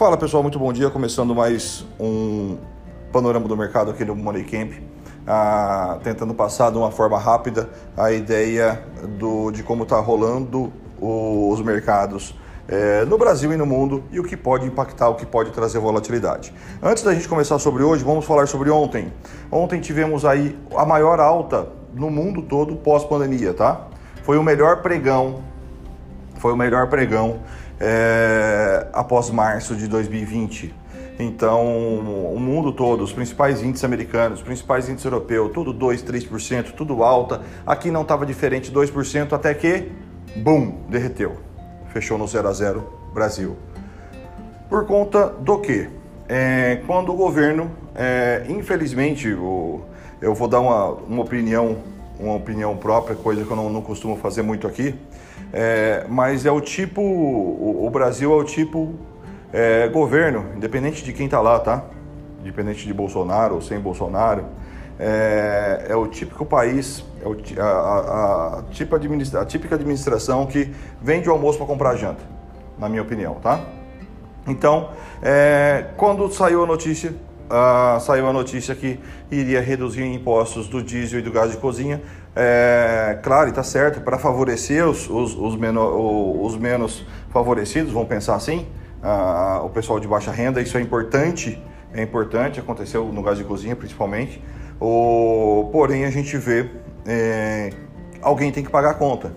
Fala pessoal, muito bom dia. Começando mais um panorama do mercado aqui no Money Camp, ah, tentando passar de uma forma rápida a ideia do, de como está rolando o, os mercados é, no Brasil e no mundo e o que pode impactar, o que pode trazer volatilidade. Antes da gente começar sobre hoje, vamos falar sobre ontem. Ontem tivemos aí a maior alta no mundo todo pós-pandemia, tá? Foi o melhor pregão, foi o melhor pregão é, após março de 2020. Então, o mundo todo, os principais índices americanos, os principais índices europeus, tudo 2, 3%, tudo alta. Aqui não estava diferente, 2%, até que, bum, derreteu. Fechou no 0 a 0 Brasil. Por conta do que? É, quando o governo, é, infelizmente, o, eu vou dar uma, uma opinião uma opinião própria, coisa que eu não, não costumo fazer muito aqui, é, mas é o tipo, o, o Brasil é o tipo é, governo, independente de quem está lá, tá? Independente de Bolsonaro ou sem Bolsonaro, é, é o típico país, é o, a, a, a, tipo administra, a típica administração que vende o almoço para comprar janta, na minha opinião, tá? Então, é, quando saiu a notícia ah, saiu a notícia que iria reduzir impostos do diesel e do gás de cozinha. É, claro, está certo, para favorecer os, os, os, os, menos favorecidos, vamos pensar assim, ah, o pessoal de baixa renda, isso é importante, é importante, aconteceu no gás de cozinha principalmente. O, porém, a gente vê é, alguém tem que pagar a conta.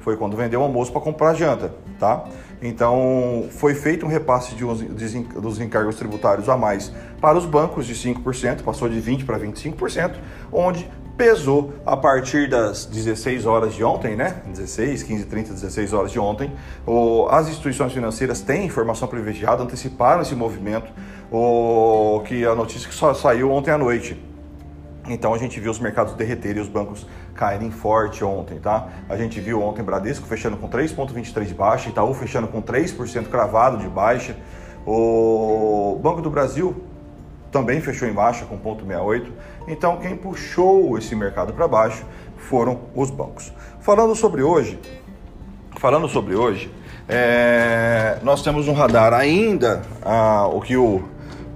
Foi quando vendeu o almoço para comprar janta, tá? Então, foi feito um repasse de dos encargos tributários a mais para os bancos de 5%, passou de 20% para 25%, onde pesou a partir das 16 horas de ontem, né? 16, 15, 30, 16 horas de ontem. O, as instituições financeiras têm informação privilegiada, anteciparam esse movimento, o, que a notícia que só saiu ontem à noite. Então a gente viu os mercados derreterem e os bancos caírem forte ontem, tá? A gente viu ontem Bradesco fechando com 3,23 de baixa, Itaú fechando com 3% cravado de baixa. O Banco do Brasil também fechou em baixa com 0,68. Então quem puxou esse mercado para baixo foram os bancos. Falando sobre hoje, falando sobre hoje, é, nós temos um radar ainda, ah, o que o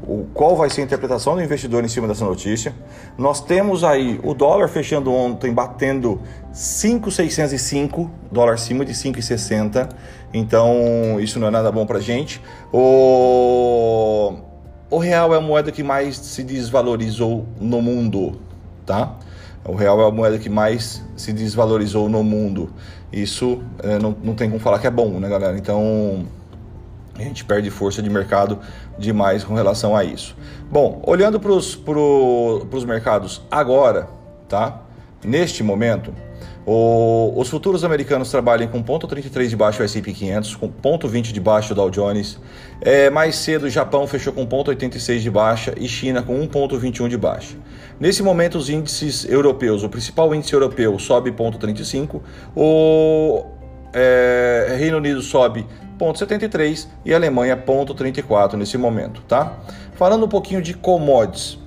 o, qual vai ser a interpretação do investidor em cima dessa notícia. Nós temos aí o dólar fechando ontem batendo 5,605, dólar acima de 5,60. Então, isso não é nada bom pra gente. O, o real é a moeda que mais se desvalorizou no mundo, tá? O real é a moeda que mais se desvalorizou no mundo. Isso é, não, não tem como falar que é bom, né, galera? Então, a gente perde força de mercado demais com relação a isso. Bom, olhando para os mercados agora, tá? Neste momento, o, os futuros americanos trabalham com 0,33 de baixo o S&P 500, com 0,20 de baixo o Dow Jones. É, mais cedo, o Japão fechou com 0,86 de baixa e China com 1,21 de baixa. Nesse momento, os índices europeus, o principal índice europeu sobe 0,35, o é, Reino Unido sobe 0,73 e Alemanha 0,34 nesse momento, tá? Falando um pouquinho de commodities.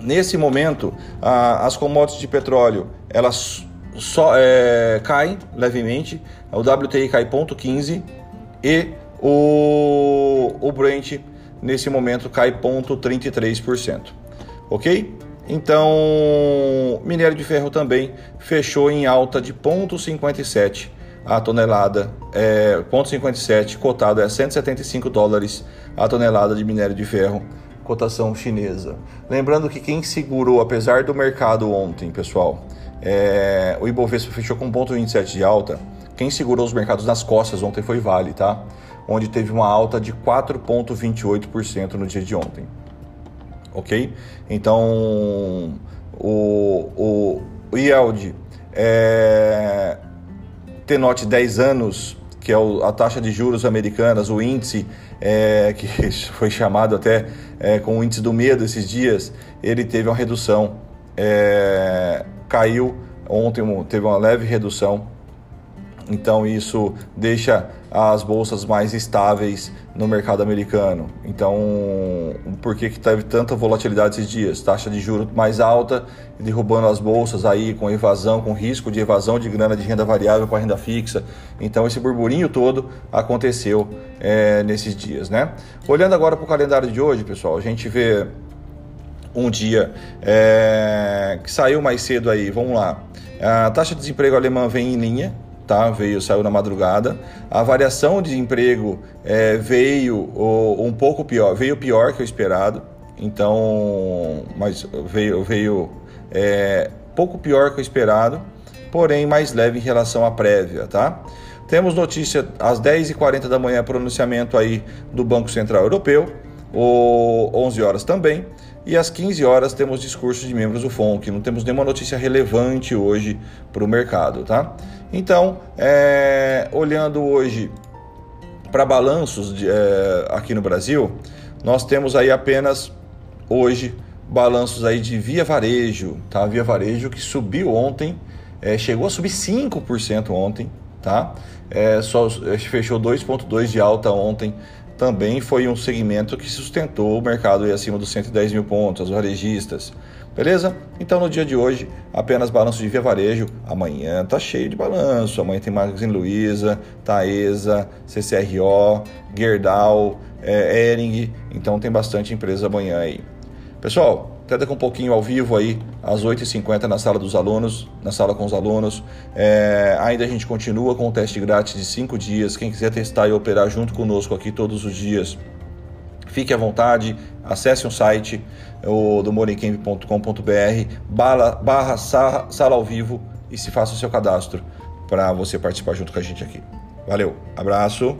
Nesse momento, as commodities de petróleo, elas só é, caem levemente, o WTI cai 0,15 e o, o Brent nesse momento cai 0,33%. Ok? Então, minério de ferro também fechou em alta de 0,57 a tonelada, é, 0,57, cotado é 175 dólares a tonelada de minério de ferro, cotação chinesa. Lembrando que quem segurou, apesar do mercado ontem, pessoal, é, o Ibovespa fechou com 0,27 de alta, quem segurou os mercados nas costas ontem foi Vale, tá? Onde teve uma alta de 4,28% no dia de ontem. Ok? Então, o, o, o yield é, T-Note 10 anos, que é a taxa de juros americanas, o índice é, que foi chamado até é, com o índice do medo esses dias, ele teve uma redução, é, caiu ontem, teve uma leve redução Então isso deixa as bolsas mais estáveis no mercado americano. Então, por que, que teve tanta volatilidade esses dias? Taxa de juros mais alta, derrubando as bolsas aí com evasão, com risco de evasão de grana de renda variável para renda fixa. Então, esse burburinho todo aconteceu é, nesses dias, né? Olhando agora para o calendário de hoje, pessoal, a gente vê um dia é, que saiu mais cedo aí, vamos lá. A taxa de desemprego alemã vem em linha, tá? Veio, saiu na madrugada. A variação de emprego é, veio um pouco pior, veio pior que o esperado. Então, mas veio, veio é, pouco pior que o esperado, porém mais leve em relação à prévia, tá? Temos notícia às 10h40 da manhã, pronunciamento aí do Banco Central Europeu, ou 11 horas também. E às 15 horas temos discurso de membros do FONC. Não temos nenhuma notícia relevante hoje para o mercado, tá? Então, é, olhando hoje para balanços de, é, aqui no Brasil, nós temos aí apenas hoje balanços aí de Via Varejo, tá? Via Varejo que subiu ontem, é, chegou a subir 5% ontem, tá? É, só fechou 2,2 de alta ontem. Também foi um segmento que sustentou o mercado aí acima dos 110 mil pontos, os varejistas. Beleza? Então no dia de hoje, apenas balanço de via varejo. Amanhã tá cheio de balanço. Amanhã tem Magazine Luiza, Taesa, CCRO, Gerdau, é, Ering. Então tem bastante empresa amanhã aí. Pessoal, até daqui um pouquinho ao vivo aí, às 8h50 na sala dos alunos, na sala com os alunos. É, ainda a gente continua com o teste grátis de 5 dias. Quem quiser testar e operar junto conosco aqui todos os dias, fique à vontade, acesse o site o, do morencamp.com.br barra, barra sala ao vivo e se faça o seu cadastro para você participar junto com a gente aqui. Valeu, abraço.